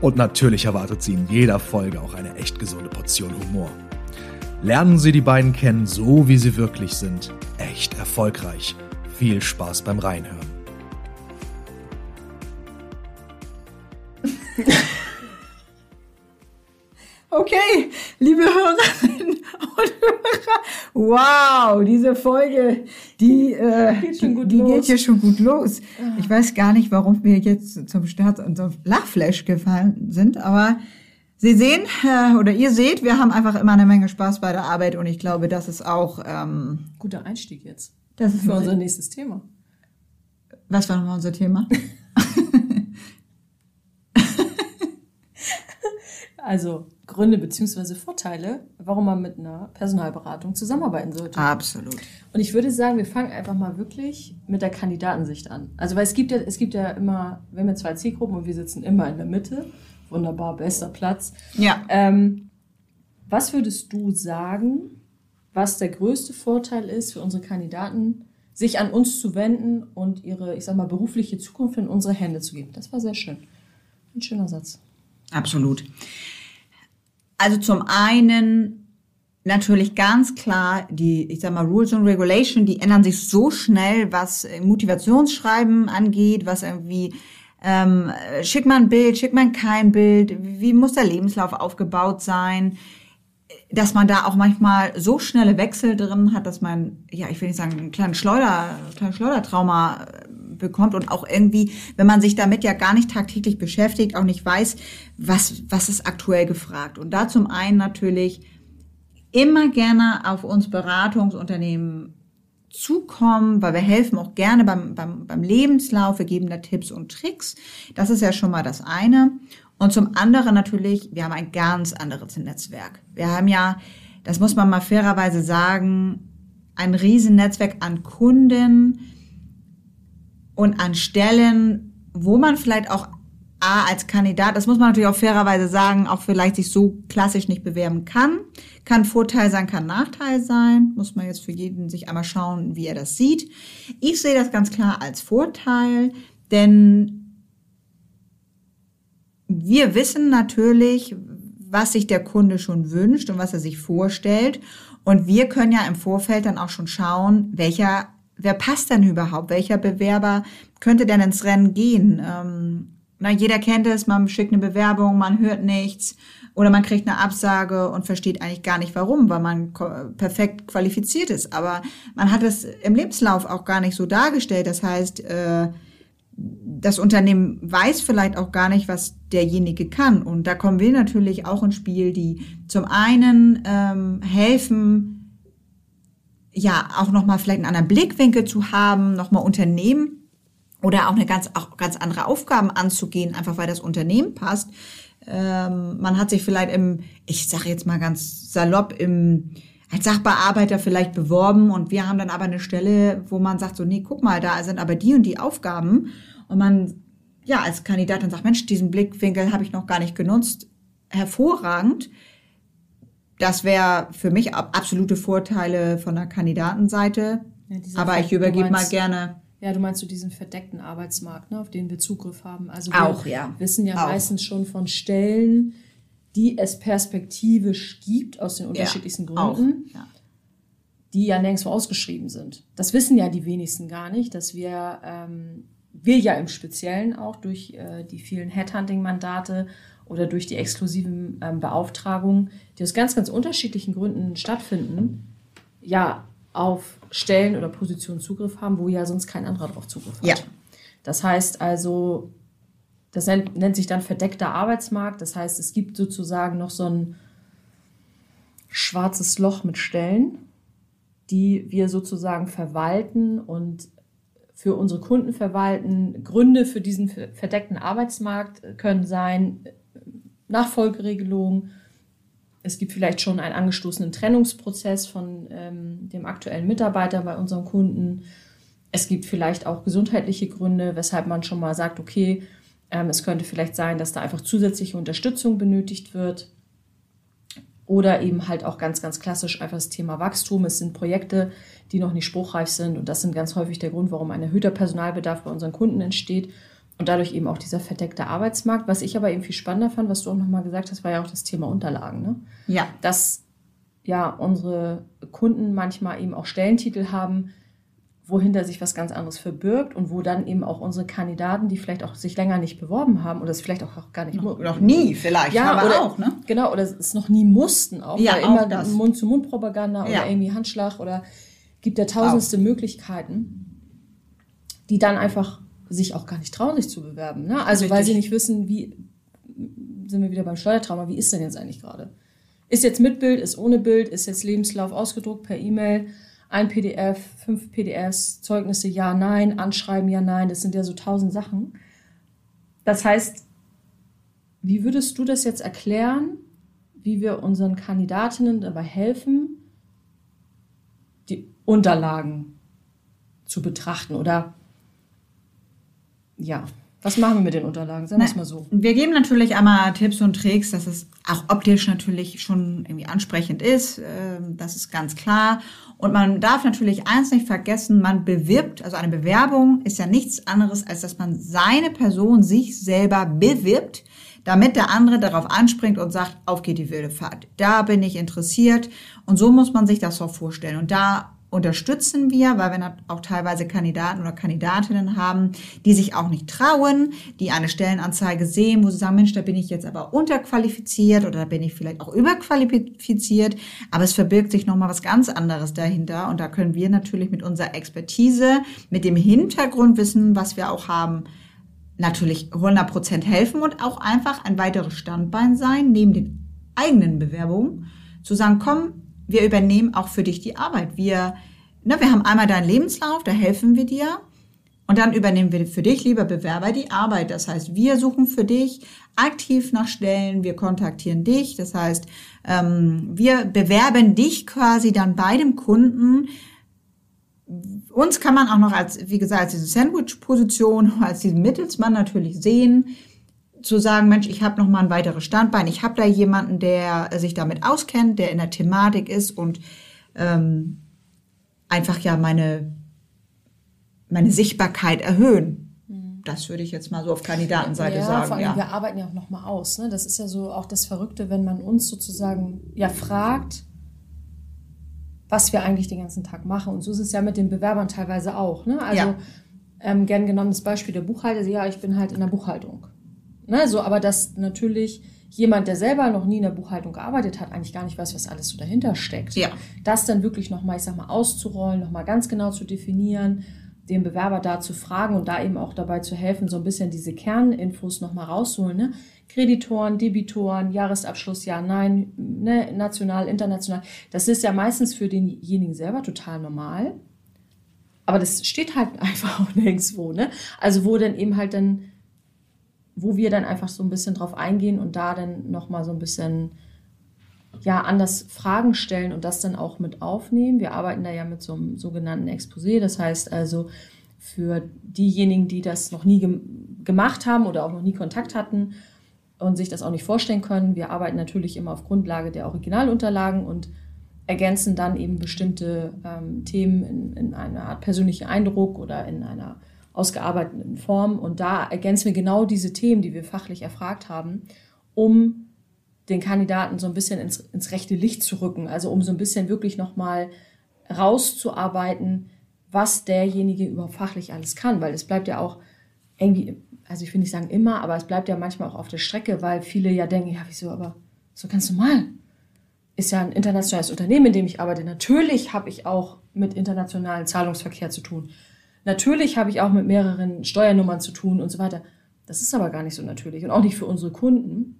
Und natürlich erwartet Sie in jeder Folge auch eine echt gesunde Portion Humor. Lernen Sie die beiden kennen, so wie sie wirklich sind. Echt erfolgreich. Viel Spaß beim Reinhören. Okay, liebe Hörer, wow, diese Folge, die, äh, geht, schon gut die, die geht hier schon gut los. Ich weiß gar nicht, warum wir jetzt zum Start unser Lachflash gefallen sind, aber Sie sehen äh, oder ihr seht, wir haben einfach immer eine Menge Spaß bei der Arbeit und ich glaube, das ist auch ähm, guter Einstieg jetzt. Das ist für unser nächstes Thema. Was war nochmal unser Thema? also Gründe beziehungsweise Vorteile, warum man mit einer Personalberatung zusammenarbeiten sollte. Absolut. Und ich würde sagen, wir fangen einfach mal wirklich mit der Kandidatensicht an. Also weil es gibt ja, es gibt ja immer, wir haben ja zwei Zielgruppen und wir sitzen immer in der Mitte. Wunderbar, bester Platz. Ja. Ähm, was würdest du sagen, was der größte Vorteil ist für unsere Kandidaten, sich an uns zu wenden und ihre, ich sag mal, berufliche Zukunft in unsere Hände zu geben? Das war sehr schön. Ein schöner Satz. Absolut. Also zum einen natürlich ganz klar die, ich sag mal, Rules and Regulation, die ändern sich so schnell, was Motivationsschreiben angeht, was irgendwie ähm, schickt man ein Bild, schickt man kein Bild, wie muss der Lebenslauf aufgebaut sein, dass man da auch manchmal so schnelle Wechsel drin hat, dass man, ja, ich will nicht sagen, einen kleinen Schleuder, kleinen Schleudertrauma bekommt und auch irgendwie, wenn man sich damit ja gar nicht tagtäglich beschäftigt, auch nicht weiß, was, was ist aktuell gefragt. Und da zum einen natürlich immer gerne auf uns Beratungsunternehmen zukommen, weil wir helfen auch gerne beim, beim, beim Lebenslauf, wir geben da Tipps und Tricks. Das ist ja schon mal das eine. Und zum anderen natürlich, wir haben ein ganz anderes Netzwerk. Wir haben ja, das muss man mal fairerweise sagen, ein Riesennetzwerk an Kunden, und an Stellen, wo man vielleicht auch A, als Kandidat, das muss man natürlich auch fairerweise sagen, auch vielleicht sich so klassisch nicht bewerben kann. Kann Vorteil sein, kann Nachteil sein. Muss man jetzt für jeden sich einmal schauen, wie er das sieht. Ich sehe das ganz klar als Vorteil, denn wir wissen natürlich, was sich der Kunde schon wünscht und was er sich vorstellt. Und wir können ja im Vorfeld dann auch schon schauen, welcher wer passt denn überhaupt? Welcher Bewerber könnte denn ins Rennen gehen? Ähm, na, jeder kennt es, man schickt eine Bewerbung, man hört nichts oder man kriegt eine Absage und versteht eigentlich gar nicht warum, weil man perfekt qualifiziert ist. Aber man hat es im Lebenslauf auch gar nicht so dargestellt. Das heißt, äh, das Unternehmen weiß vielleicht auch gar nicht, was derjenige kann. Und da kommen wir natürlich auch ins Spiel, die zum einen ähm, helfen, ja auch nochmal vielleicht einen anderen Blickwinkel zu haben, nochmal Unternehmen oder auch eine ganz, auch ganz andere Aufgaben anzugehen, einfach weil das Unternehmen passt. Ähm, man hat sich vielleicht im, ich sage jetzt mal ganz salopp, im als Sachbearbeiter vielleicht beworben und wir haben dann aber eine Stelle, wo man sagt so, nee, guck mal, da sind aber die und die Aufgaben und man ja als Kandidat dann sagt, Mensch, diesen Blickwinkel habe ich noch gar nicht genutzt, hervorragend. Das wäre für mich absolute Vorteile von der Kandidatenseite. Ja, Aber ich übergebe mal gerne. Ja, du meinst du diesen verdeckten Arbeitsmarkt, ne, auf den wir Zugriff haben. Also wir auch, ja. wissen ja auch. meistens schon von Stellen, die es perspektivisch gibt aus den unterschiedlichsten ja, Gründen, ja. die ja nirgendwo ausgeschrieben sind. Das wissen ja die wenigsten gar nicht, dass wir, ähm, wir ja im Speziellen auch durch äh, die vielen Headhunting-Mandate oder durch die exklusiven ähm, Beauftragungen, die aus ganz, ganz unterschiedlichen Gründen stattfinden, ja auf Stellen oder Positionen Zugriff haben, wo ja sonst kein anderer drauf Zugriff hat. Ja. Das heißt also, das nennt, nennt sich dann verdeckter Arbeitsmarkt. Das heißt, es gibt sozusagen noch so ein schwarzes Loch mit Stellen, die wir sozusagen verwalten und für unsere Kunden verwalten. Gründe für diesen verdeckten Arbeitsmarkt können sein Nachfolgeregelung, es gibt vielleicht schon einen angestoßenen Trennungsprozess von ähm, dem aktuellen Mitarbeiter bei unserem Kunden. Es gibt vielleicht auch gesundheitliche Gründe, weshalb man schon mal sagt, okay, ähm, es könnte vielleicht sein, dass da einfach zusätzliche Unterstützung benötigt wird. Oder eben halt auch ganz, ganz klassisch einfach das Thema Wachstum. Es sind Projekte, die noch nicht spruchreif sind. Und das sind ganz häufig der Grund, warum ein erhöhter Personalbedarf bei unseren Kunden entsteht. Und dadurch eben auch dieser verdeckte Arbeitsmarkt. Was ich aber eben viel spannender fand, was du auch nochmal gesagt hast, war ja auch das Thema Unterlagen. Ne? Ja. Dass ja unsere Kunden manchmal eben auch Stellentitel haben, wohinter sich was ganz anderes verbirgt und wo dann eben auch unsere Kandidaten, die vielleicht auch sich länger nicht beworben haben oder es vielleicht auch, auch gar nicht noch, noch nie vielleicht, ja, aber oder, auch, ne? Genau, oder es noch nie mussten auch, ja, oder auch immer. Mund-zu-Mund-Propaganda Ja. oder irgendwie Handschlag oder gibt ja tausendste Möglichkeiten, die dann einfach sich auch gar nicht trauen, sich zu bewerben. Ne? Also weil Richtig. sie nicht wissen, wie sind wir wieder beim Steuertrauma, wie ist denn jetzt eigentlich gerade? Ist jetzt mit Bild, ist ohne Bild, ist jetzt Lebenslauf ausgedruckt per E-Mail, ein PDF, fünf PDFs, Zeugnisse, ja, nein, Anschreiben, ja, nein, das sind ja so tausend Sachen. Das heißt, wie würdest du das jetzt erklären, wie wir unseren Kandidatinnen dabei helfen, die Unterlagen zu betrachten oder ja, was machen wir mit den Unterlagen? Sagen wir es mal so. Wir geben natürlich einmal Tipps und Tricks, dass es auch optisch natürlich schon irgendwie ansprechend ist. ähm, Das ist ganz klar. Und man darf natürlich eins nicht vergessen, man bewirbt, also eine Bewerbung ist ja nichts anderes, als dass man seine Person sich selber bewirbt, damit der andere darauf anspringt und sagt, auf geht die wilde Fahrt. Da bin ich interessiert. Und so muss man sich das so vorstellen. Und da unterstützen wir, weil wir auch teilweise Kandidaten oder Kandidatinnen haben, die sich auch nicht trauen, die eine Stellenanzeige sehen, wo sie sagen, Mensch, da bin ich jetzt aber unterqualifiziert oder da bin ich vielleicht auch überqualifiziert, aber es verbirgt sich nochmal was ganz anderes dahinter. Und da können wir natürlich mit unserer Expertise, mit dem Hintergrundwissen, was wir auch haben, natürlich 100% helfen und auch einfach ein weiteres Standbein sein, neben den eigenen Bewerbungen, zu sagen, komm, wir übernehmen auch für dich die Arbeit. Wir, ne, wir haben einmal deinen Lebenslauf, da helfen wir dir. Und dann übernehmen wir für dich, lieber Bewerber, die Arbeit. Das heißt, wir suchen für dich aktiv nach Stellen, wir kontaktieren dich. Das heißt, ähm, wir bewerben dich quasi dann bei dem Kunden. Uns kann man auch noch als, wie gesagt, als diese Sandwich-Position, als diesen Mittelsmann natürlich sehen zu sagen, Mensch, ich habe noch mal ein weiteres Standbein, ich habe da jemanden, der sich damit auskennt, der in der Thematik ist und ähm, einfach ja meine meine Sichtbarkeit erhöhen. Das würde ich jetzt mal so auf Kandidatenseite ja, vor sagen. allem, Ja. wir arbeiten ja auch nochmal aus. Ne? Das ist ja so auch das Verrückte, wenn man uns sozusagen ja fragt, was wir eigentlich den ganzen Tag machen. Und so ist es ja mit den Bewerbern teilweise auch. Ne? Also Ja. ähm, gern genommen das Beispiel der Buchhalter. Ja, ich bin halt in der Buchhaltung. Ne? So, aber dass natürlich jemand, der selber noch nie in der Buchhaltung gearbeitet hat, eigentlich gar nicht weiß, was alles so dahinter steckt. Ja. Das dann wirklich nochmal, ich sag mal, auszurollen, nochmal ganz genau zu definieren, den Bewerber da zu fragen und da eben auch dabei zu helfen, so ein bisschen diese Kerninfos nochmal rauszuholen. Ne? Kreditoren, Debitoren, Jahresabschluss, ja, nein, ne? national, international. Das ist ja meistens für denjenigen selber total normal. Aber das steht halt einfach auch nirgendwo. Ne? Also wo dann eben halt dann, wo wir dann einfach so ein bisschen drauf eingehen und da dann nochmal so ein bisschen ja, anders Fragen stellen und das dann auch mit aufnehmen. Wir arbeiten da ja mit so einem sogenannten Exposé. Das heißt also, für diejenigen, die das noch nie gem gemacht haben oder auch noch nie Kontakt hatten und sich das auch nicht vorstellen können, wir arbeiten natürlich immer auf Grundlage der Originalunterlagen und ergänzen dann eben bestimmte ähm, Themen in, in einer Art persönlichen Eindruck oder in einer ausgearbeiteten Form. Und da ergänzen wir genau diese Themen, die wir fachlich erfragt haben, um den Kandidaten so ein bisschen ins, ins rechte Licht zu rücken. Also um so ein bisschen wirklich nochmal rauszuarbeiten, was derjenige überhaupt fachlich alles kann. Weil es bleibt ja auch irgendwie, also ich will nicht sagen immer, aber es bleibt ja manchmal auch auf der Strecke, weil viele ja denken, ja wieso, aber so ganz normal. Ist ja ein internationales Unternehmen, in dem ich arbeite. Natürlich habe ich auch mit internationalen Zahlungsverkehr zu tun. Natürlich habe ich auch mit mehreren Steuernummern zu tun und so weiter. Das ist aber gar nicht so natürlich und auch nicht für unsere Kunden.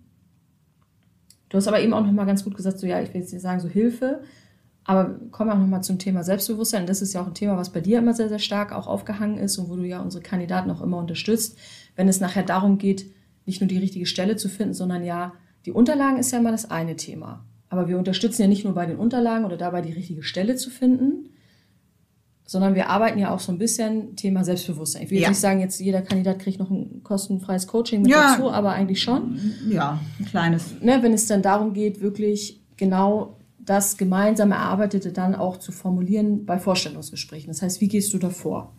Du hast aber eben auch noch mal ganz gut gesagt, so ja, ich will jetzt nicht sagen, so Hilfe, aber kommen wir auch noch mal zum Thema Selbstbewusstsein. Das ist ja auch ein Thema, was bei dir immer sehr, sehr stark auch aufgehangen ist und wo du ja unsere Kandidaten auch immer unterstützt, wenn es nachher darum geht, nicht nur die richtige Stelle zu finden, sondern ja, die Unterlagen ist ja immer das eine Thema. Aber wir unterstützen ja nicht nur bei den Unterlagen oder dabei die richtige Stelle zu finden, sondern wir arbeiten ja auch so ein bisschen Thema Selbstbewusstsein. Ich will ja. nicht sagen, jetzt jeder Kandidat kriegt noch ein kostenfreies Coaching mit ja. dazu, aber eigentlich schon. Ja, ein kleines. Ne, wenn es dann darum geht, wirklich genau das gemeinsam Erarbeitete dann auch zu formulieren bei Vorstellungsgesprächen. Das heißt, wie gehst du davor?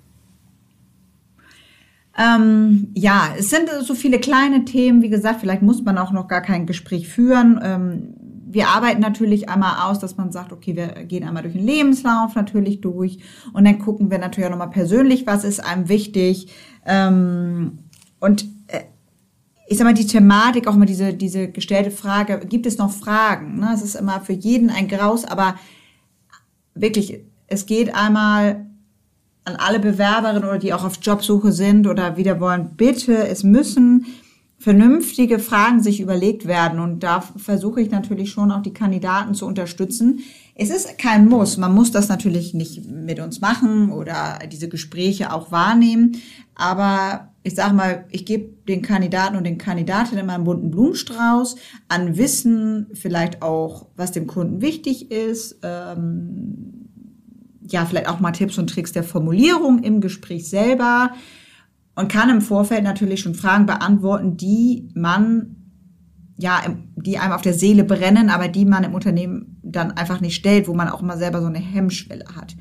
Ähm, ja, es sind so viele kleine Themen. Wie gesagt, vielleicht muss man auch noch gar kein Gespräch führen. Ähm, wir arbeiten natürlich einmal aus, dass man sagt, okay, wir gehen einmal durch den Lebenslauf natürlich durch und dann gucken wir natürlich auch nochmal persönlich, was ist einem wichtig. Ähm, und äh, ich sag mal, die Thematik, auch immer diese, diese gestellte Frage, gibt es noch Fragen? Ne? Es ist immer für jeden ein Graus, aber wirklich, es geht einmal an alle Bewerberinnen oder die auch auf Jobsuche sind oder wieder wollen, bitte, es müssen vernünftige Fragen sich überlegt werden. Und da versuche ich natürlich schon auch die Kandidaten zu unterstützen. Es ist kein Muss. Man muss das natürlich nicht mit uns machen oder diese Gespräche auch wahrnehmen. Aber ich sage mal, ich gebe den Kandidaten und den Kandidatinnen immer einen bunten Blumenstrauß an Wissen, vielleicht auch, was dem Kunden wichtig ist. Ähm, ja, vielleicht auch mal Tipps und Tricks der Formulierung im Gespräch selber und kann im Vorfeld natürlich schon Fragen beantworten, die man ja, die einem auf der Seele brennen, aber die man im Unternehmen dann einfach nicht stellt, wo man auch immer selber so eine Hemmschwelle hat.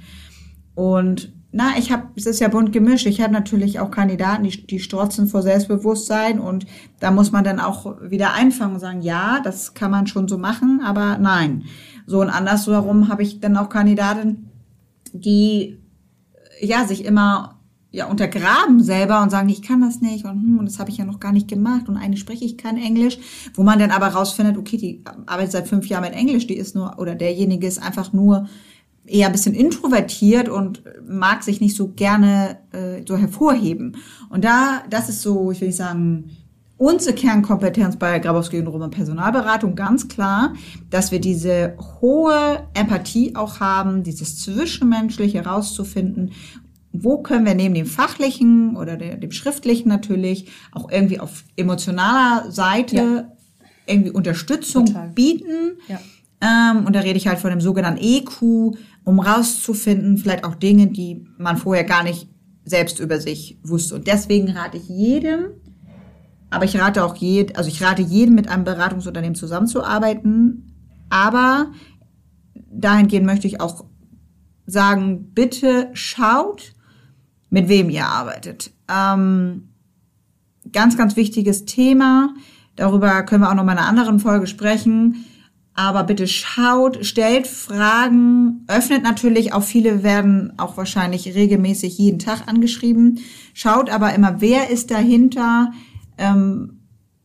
Und na, ich habe, es ist ja bunt gemischt. Ich habe natürlich auch Kandidaten, die, die strotzen vor Selbstbewusstsein und da muss man dann auch wieder einfangen und sagen, ja, das kann man schon so machen, aber nein. So und andersherum habe ich dann auch Kandidaten, die ja sich immer ja untergraben selber und sagen, ich kann das nicht und, hm, und das habe ich ja noch gar nicht gemacht und eigentlich spreche ich kein Englisch, wo man dann aber rausfindet, okay, die arbeitet seit fünf Jahren mit Englisch, die ist nur oder derjenige ist einfach nur eher ein bisschen introvertiert und mag sich nicht so gerne äh, so hervorheben. Und da, das ist so, ich will nicht sagen, unsere Kernkompetenz bei Grabowski und Roman Personalberatung ganz klar, dass wir diese hohe Empathie auch haben, dieses Zwischenmenschliche herauszufinden wo können wir neben dem fachlichen oder dem schriftlichen natürlich auch irgendwie auf emotionaler Seite ja. irgendwie Unterstützung Total. bieten. Ja. Ähm, und da rede ich halt von dem sogenannten EQ, um rauszufinden, vielleicht auch Dinge, die man vorher gar nicht selbst über sich wusste. Und deswegen rate ich jedem, aber ich rate auch jedem, also ich rate jedem mit einem Beratungsunternehmen zusammenzuarbeiten. Aber dahingehend möchte ich auch sagen, bitte schaut, mit wem ihr arbeitet. Ähm, ganz, ganz wichtiges Thema. Darüber können wir auch noch mal in einer anderen Folge sprechen. Aber bitte schaut, stellt Fragen, öffnet natürlich auch viele werden auch wahrscheinlich regelmäßig jeden Tag angeschrieben. Schaut aber immer, wer ist dahinter, ähm,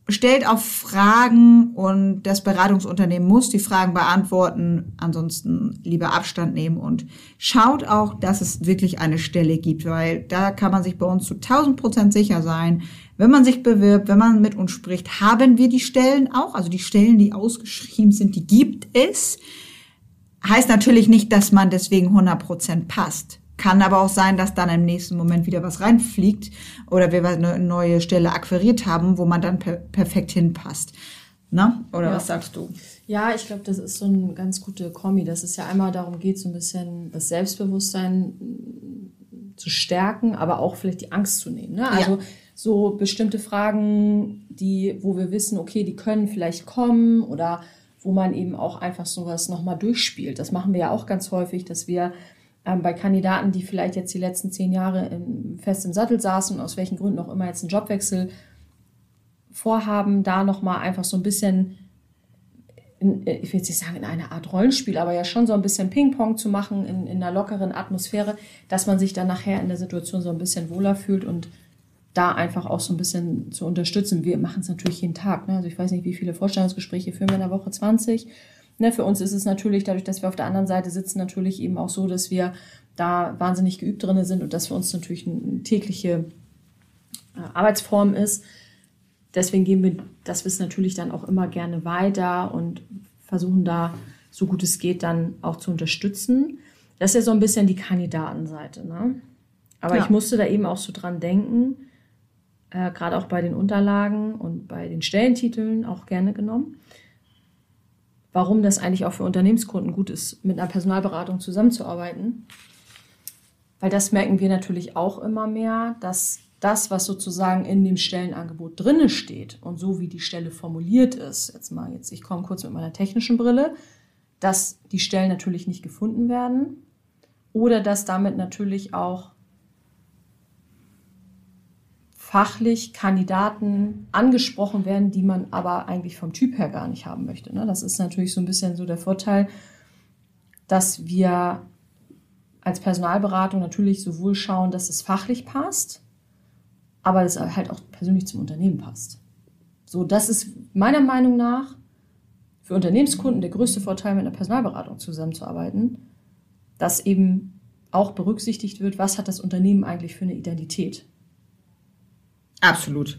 stellt auch Fragen und das Beratungsunternehmen muss die Fragen beantworten. Ansonsten lieber Abstand nehmen und schaut auch, dass es wirklich eine Stelle gibt, weil da kann man sich bei uns zu 1000 Prozent sicher sein. Wenn man sich bewirbt, wenn man mit uns spricht, haben wir die Stellen auch. Also die Stellen, die ausgeschrieben sind, die gibt es. Heißt natürlich nicht, dass man deswegen 100 Prozent passt. Kann aber auch sein, dass dann im nächsten Moment wieder was reinfliegt oder wir eine neue Stelle akquiriert haben, wo man dann per perfekt hinpasst. Na? Oder ja. was sagst du? Ja, ich glaube, das ist so ein ganz guter Kombi, dass es ja einmal darum geht, so ein bisschen das Selbstbewusstsein zu stärken, aber auch vielleicht die Angst zu nehmen. Ne? Also ja. so bestimmte Fragen, die, wo wir wissen, okay, die können vielleicht kommen oder wo man eben auch einfach sowas nochmal durchspielt. Das machen wir ja auch ganz häufig, dass wir bei Kandidaten, die vielleicht jetzt die letzten zehn Jahre im, fest im Sattel saßen aus welchen Gründen auch immer jetzt einen Jobwechsel vorhaben, da nochmal einfach so ein bisschen, in, äh, ich will jetzt nicht sagen in einer Art Rollenspiel, aber ja schon so ein bisschen Ping-Pong zu machen in, in einer lockeren Atmosphäre, dass man sich dann nachher in der Situation so ein bisschen wohler fühlt und da einfach auch so ein bisschen zu unterstützen. Wir machen es natürlich jeden Tag. Ne? Also ich weiß nicht, wie viele Vorstellungsgespräche führen wir in der Woche 20 Ne, für uns ist es natürlich, dadurch, dass wir auf der anderen Seite sitzen, natürlich eben auch so, dass wir da wahnsinnig geübt drin sind und dass für uns natürlich eine tägliche äh, Arbeitsform ist. Deswegen geben wir das Wissen natürlich dann auch immer gerne weiter und versuchen da, so gut es geht, dann auch zu unterstützen. Das ist ja so ein bisschen die Kandidatenseite. Ne? Aber ja. ich musste da eben auch so dran denken, äh, gerade auch bei den Unterlagen und bei den Stellentiteln auch gerne genommen warum das eigentlich auch für Unternehmenskunden gut ist, mit einer Personalberatung zusammenzuarbeiten. Weil das merken wir natürlich auch immer mehr, dass das, was sozusagen in dem Stellenangebot drinne steht und so wie die Stelle formuliert ist, jetzt mal jetzt, ich komme kurz mit meiner technischen Brille, dass die Stellen natürlich nicht gefunden werden oder dass damit natürlich auch fachlich Kandidaten angesprochen werden, die man aber eigentlich vom Typ her gar nicht haben möchte. Ne? Das ist natürlich so ein bisschen so der Vorteil, dass wir als Personalberatung natürlich sowohl schauen, dass es fachlich passt, aber es halt auch persönlich zum Unternehmen passt. So, das ist meiner Meinung nach für Unternehmenskunden der größte Vorteil, mit einer Personalberatung zusammenzuarbeiten, dass eben auch berücksichtigt wird, was hat das Unternehmen eigentlich für eine Identität. Absolut.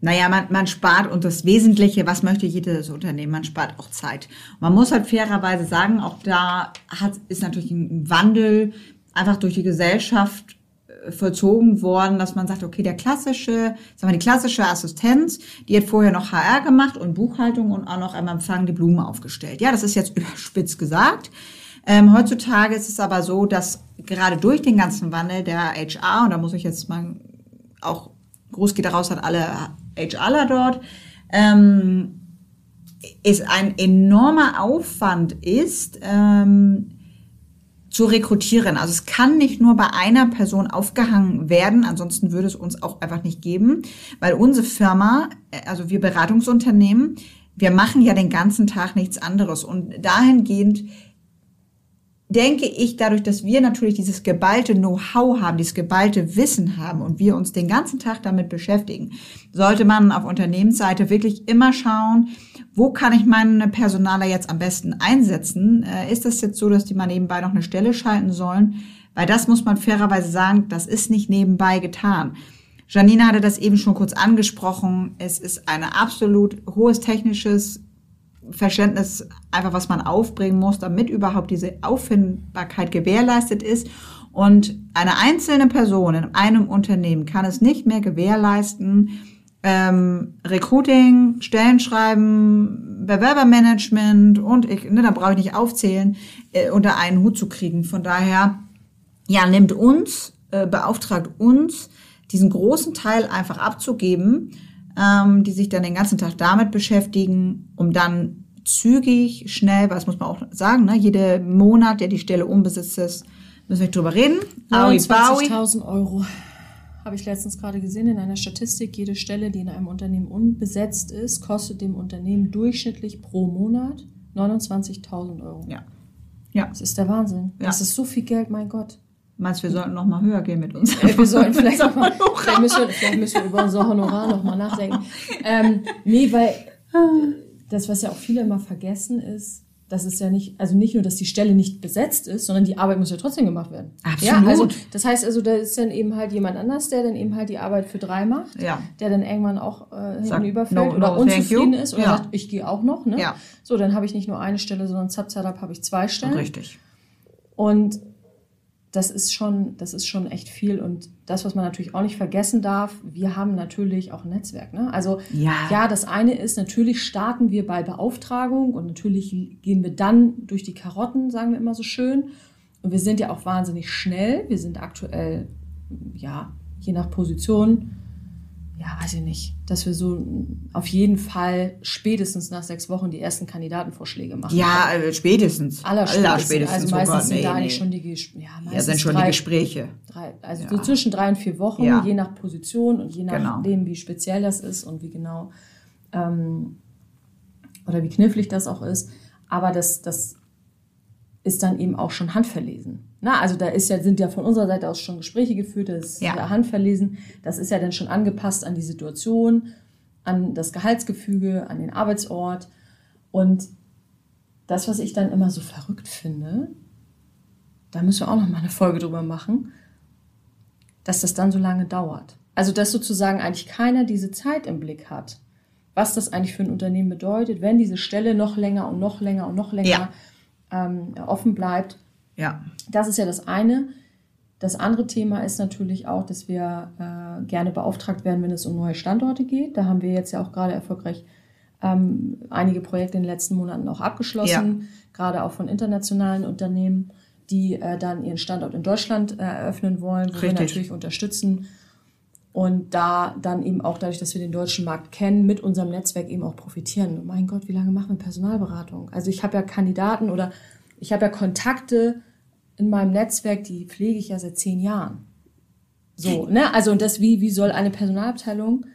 Naja, man, man spart und das Wesentliche, was möchte jedes Unternehmen? Man spart auch Zeit. Man muss halt fairerweise sagen, auch da hat, ist natürlich ein Wandel einfach durch die Gesellschaft äh, vollzogen worden, dass man sagt, okay, der klassische, sagen wir die klassische Assistenz, die hat vorher noch HR gemacht und Buchhaltung und auch noch am Empfang die Blumen aufgestellt. Ja, das ist jetzt überspitzt gesagt. Ähm, heutzutage ist es aber so, dass gerade durch den ganzen Wandel der HR, und da muss ich jetzt mal auch groß geht daraus hat alle HRler dort, ähm, ist ein enormer Aufwand ist, ähm, zu rekrutieren. Also es kann nicht nur bei einer Person aufgehangen werden, ansonsten würde es uns auch einfach nicht geben, weil unsere Firma, äh, also wir Beratungsunternehmen, wir machen ja den ganzen Tag nichts anderes und dahingehend denke ich, dadurch, dass wir natürlich dieses geballte Know-how haben, dieses geballte Wissen haben und wir uns den ganzen Tag damit beschäftigen, sollte man auf Unternehmensseite wirklich immer schauen, wo kann ich meine Personaler jetzt am besten einsetzen? Äh, ist das jetzt so, dass die mal nebenbei noch eine Stelle schalten sollen? Weil das muss man fairerweise sagen, das ist nicht nebenbei getan. Janina hatte das eben schon kurz angesprochen. Es ist ein absolut hohes technisches Verständnis einfach, was man aufbringen muss, damit überhaupt diese Auffindbarkeit gewährleistet ist. Und eine einzelne Person in einem Unternehmen kann es nicht mehr gewährleisten, ähm, Recruiting, Stellenschreiben, Bewerbermanagement und ich, ne, da brauche ich nicht aufzählen, äh, unter einen Hut zu kriegen. Von daher, ja, nimmt uns, äh, beauftragt uns, diesen großen Teil einfach abzugeben ähm, die sich dann den ganzen Tag damit beschäftigen, um dann zügig, schnell, was muss man auch sagen, ne, jede Monat, der die Stelle unbesetzt ist, müssen wir drüber reden. 29.000 Euro habe ich letztens gerade gesehen in einer Statistik. Jede Stelle, die in einem Unternehmen unbesetzt ist, kostet dem Unternehmen durchschnittlich pro Monat 29.000 Euro. Ja. Ja. Das ist der Wahnsinn. Ja. Das ist so viel Geld, mein Gott. Meinst du, wir sollten noch mal höher gehen mit uns? wir sollten vielleicht, noch mal, vielleicht, müssen wir, vielleicht müssen wir über unser Honorar noch mal nachdenken. Ähm, nee, weil das, was ja auch viele immer vergessen ist, das ist ja nicht, also nicht nur, dass die Stelle nicht besetzt ist, sondern die Arbeit muss ja trotzdem gemacht werden. Absolut. Ja, also das heißt also, da ist dann eben halt jemand anders, der dann eben halt die Arbeit für drei macht, ja. der dann irgendwann auch äh, hinten überfällt no, oder no, unzufrieden ist oder ja. sagt, ich gehe auch noch. Ne? Ja. So, dann habe ich nicht nur eine Stelle, sondern zap, zap, habe ich zwei Stellen. Richtig. Und das ist schon, das ist schon echt viel. Und das, was man natürlich auch nicht vergessen darf, wir haben natürlich auch ein Netzwerk. Ne? Also ja. ja, das eine ist, natürlich starten wir bei Beauftragung und natürlich gehen wir dann durch die Karotten, sagen wir immer so schön. Und wir sind ja auch wahnsinnig schnell. Wir sind aktuell, ja, je nach Position ja, weiß ich nicht, dass wir so auf jeden Fall spätestens nach sechs Wochen die ersten Kandidatenvorschläge machen. Ja, äh, spätestens. Aller spätestens. Aller spätestens also meistens sind nee, da eigentlich schon die, ja, meistens ja, sind schon drei, die Gespräche. Drei, also ja. so zwischen drei und vier Wochen, ja. je nach Position und je nachdem, genau. wie speziell das ist und wie genau ähm, oder wie knifflig das auch ist. Aber das, das ist dann eben auch schon handverlesen. Na, also da ist ja, sind ja von unserer Seite aus schon Gespräche geführt, das ist ja. handverlesen. Das ist ja dann schon angepasst an die Situation, an das Gehaltsgefüge, an den Arbeitsort. Und das, was ich dann immer so verrückt finde, da müssen wir auch noch mal eine Folge drüber machen, dass das dann so lange dauert. Also, dass sozusagen eigentlich keiner diese Zeit im Blick hat, was das eigentlich für ein Unternehmen bedeutet, wenn diese Stelle noch länger und noch länger und noch länger ja. ähm, offen bleibt ja. Das ist ja das eine. Das andere Thema ist natürlich auch, dass wir äh, gerne beauftragt werden, wenn es um neue Standorte geht. Da haben wir jetzt ja auch gerade erfolgreich ähm, einige Projekte in den letzten Monaten auch abgeschlossen, ja. gerade auch von internationalen Unternehmen, die äh, dann ihren Standort in Deutschland äh, eröffnen wollen, wo Richtig. wir natürlich unterstützen. Und da dann eben auch dadurch, dass wir den deutschen Markt kennen, mit unserem Netzwerk eben auch profitieren. mein Gott, wie lange machen wir Personalberatung? Also ich habe ja Kandidaten oder ich habe ja Kontakte in meinem Netzwerk, die pflege ich ja seit zehn Jahren. So, ne? Also und das, wie, wie soll eine Personalabteilung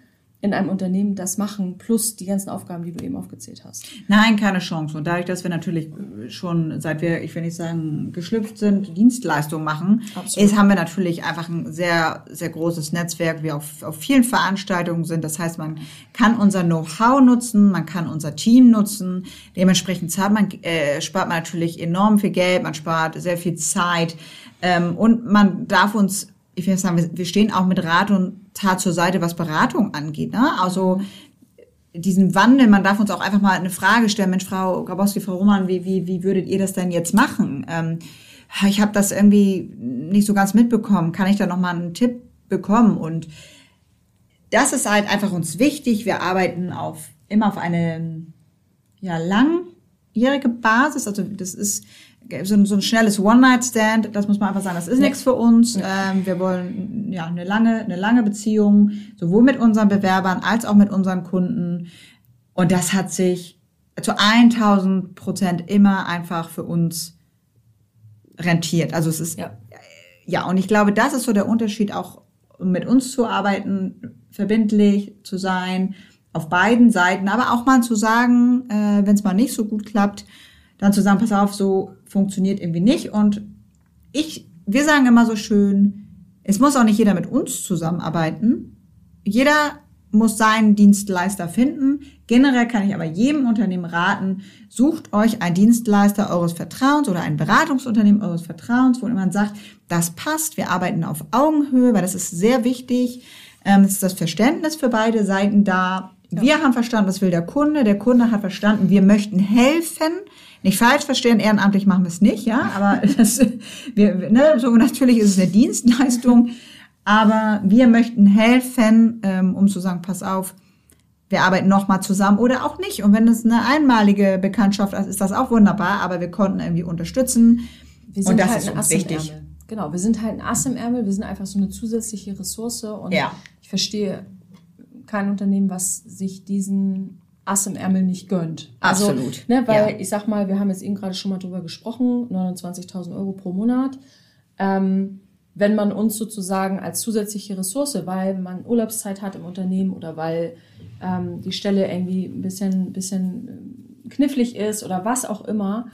in einem Unternehmen das machen, plus die ganzen Aufgaben, die du eben aufgezählt hast? Nein, keine Chance. Und dadurch, dass wir natürlich schon, seit wir, ich will nicht sagen, geschlüpft sind, Dienstleistungen machen, ist, haben wir natürlich einfach ein sehr, sehr großes Netzwerk. Wir auf, auf vielen Veranstaltungen sind. Das heißt, man kann unser Know-how nutzen, man kann unser Team nutzen. Dementsprechend zahlt man, äh, spart man natürlich enorm viel Geld, man spart sehr viel Zeit. Ähm, und man darf uns ich will sagen, wir stehen auch mit Rat und Tat zur Seite, was Beratung angeht. Ne? Also diesen Wandel, man darf uns auch einfach mal eine Frage stellen, Mensch, Frau Grabowski, Frau Roman, wie, wie, wie würdet ihr das denn jetzt machen? Ähm, ich habe das irgendwie nicht so ganz mitbekommen. Kann ich da noch mal einen Tipp bekommen? Und das ist halt einfach uns wichtig. Wir arbeiten auf immer auf eine ja, langjährige Basis. Also das ist so, so ein schnelles One-Night-Stand, das muss man einfach sagen, das ist nichts für uns. Ja. Ähm, wir wollen ja eine lange, eine lange Beziehung, sowohl mit unseren Bewerbern als auch mit unseren Kunden. Und das hat sich zu 1000 Prozent immer einfach für uns rentiert. Also es ist, ja. ja, und ich glaube, das ist so der Unterschied auch, mit uns zu arbeiten, verbindlich zu sein, auf beiden Seiten, aber auch mal zu sagen, äh, wenn es mal nicht so gut klappt, dann zu sagen, pass auf, so funktioniert irgendwie nicht. Und ich, wir sagen immer so schön, es muss auch nicht jeder mit uns zusammenarbeiten. Jeder muss seinen Dienstleister finden. Generell kann ich aber jedem Unternehmen raten, sucht euch einen Dienstleister eures Vertrauens oder ein Beratungsunternehmen eures Vertrauens, wo man sagt, das passt, wir arbeiten auf Augenhöhe, weil das ist sehr wichtig. Ähm, es ist das Verständnis für beide Seiten da. Wir haben verstanden, was will der Kunde. Der Kunde hat verstanden, wir möchten helfen. Nicht falsch verstehen, ehrenamtlich machen wir es nicht, ja, aber das, wir, ne, so natürlich ist es eine Dienstleistung, aber wir möchten helfen, ähm, um zu sagen, pass auf, wir arbeiten nochmal zusammen oder auch nicht. Und wenn es eine einmalige Bekanntschaft ist, ist das auch wunderbar, aber wir konnten irgendwie unterstützen. Und das halt ist Ass wichtig. Genau, wir sind halt ein Ass im Ärmel, wir sind einfach so eine zusätzliche Ressource und ja. ich verstehe kein Unternehmen, was sich diesen Ass im Ärmel nicht gönnt. Also, Absolut. Ne, weil ja. ich sag mal, wir haben jetzt eben gerade schon mal drüber gesprochen, 29.000 Euro pro Monat. Ähm, wenn man uns sozusagen als zusätzliche Ressource, weil man Urlaubszeit hat im Unternehmen oder weil ähm, die Stelle irgendwie ein bisschen, bisschen äh, knifflig ist oder was auch immer,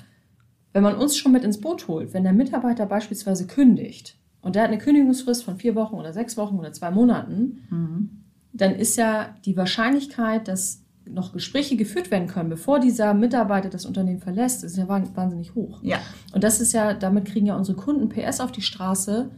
wenn man uns schon mit ins Boot holt, wenn der Mitarbeiter beispielsweise kündigt und der hat eine Kündigungsfrist von vier Wochen oder sechs Wochen oder zwei Monaten, mhm. dann ist ja die Wahrscheinlichkeit, dass noch Gespräche geführt werden können, bevor dieser Mitarbeiter das Unternehmen verlässt, ist ja wahnsinnig hoch. Ja. Und das ist ja, damit kriegen ja unsere Kunden PS auf die Straße,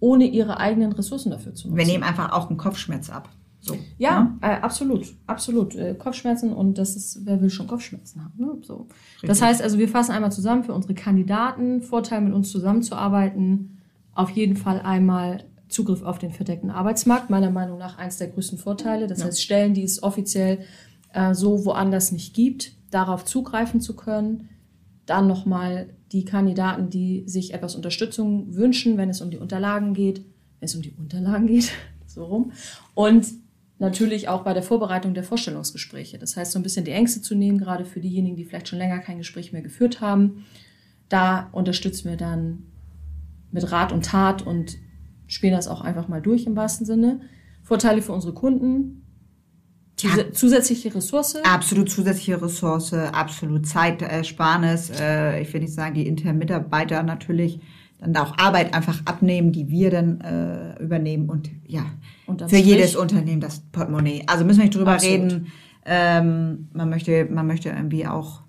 ohne ihre eigenen Ressourcen dafür zu nutzen. Wir nehmen einfach auch einen Kopfschmerz ab. So, ja, ja? Äh, absolut, absolut. Äh, Kopfschmerzen und das ist, wer will schon Kopfschmerzen haben? Ne? So. Das heißt also, wir fassen einmal zusammen für unsere Kandidaten, Vorteil mit uns zusammenzuarbeiten, auf jeden Fall einmal Zugriff auf den verdeckten Arbeitsmarkt, meiner Meinung nach eins der größten Vorteile. Das ja. heißt, Stellen, die es offiziell äh, so woanders nicht gibt, darauf zugreifen zu können. Dann nochmal die Kandidaten, die sich etwas Unterstützung wünschen, wenn es um die Unterlagen geht, wenn es um die Unterlagen geht, so rum. Und natürlich auch bei der Vorbereitung der Vorstellungsgespräche. Das heißt, so ein bisschen die Ängste zu nehmen, gerade für diejenigen, die vielleicht schon länger kein Gespräch mehr geführt haben. Da unterstützen wir dann mit Rat und Tat und spielen das auch einfach mal durch im wahrsten Sinne. Vorteile für unsere Kunden, zusätzliche Ressource? Absolut zusätzliche Ressource, absolut Zeitersparnis. Äh, ich will nicht sagen, die internen Mitarbeiter natürlich dann auch Arbeit einfach abnehmen, die wir dann äh, übernehmen und ja, für Strich. jedes Unternehmen das Portemonnaie. Also müssen wir nicht drüber absolut. reden. Ähm, man möchte, man möchte irgendwie auch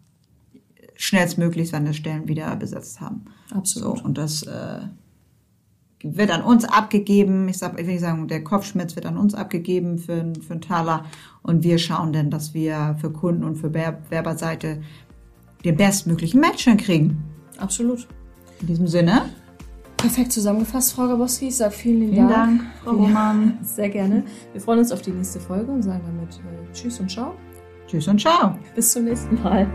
schnellstmöglich seine Stellen wieder besetzt haben. Absolut. So, und das äh, wird an uns abgegeben. Ich, sag, ich will nicht sagen, der Kopfschmerz wird an uns abgegeben für, für einen Taler. Und wir schauen dann, dass wir für Kunden und für Werberseite den bestmöglichen Match kriegen. Absolut. In diesem Sinne. Perfekt zusammengefasst, Frau Gaboski. Ich sage vielen, vielen Dank. Dank, Frau Roman. Sehr gerne. Wir freuen uns auf die nächste Folge und sagen damit äh, Tschüss und Ciao. Tschüss und ciao. Bis zum nächsten Mal.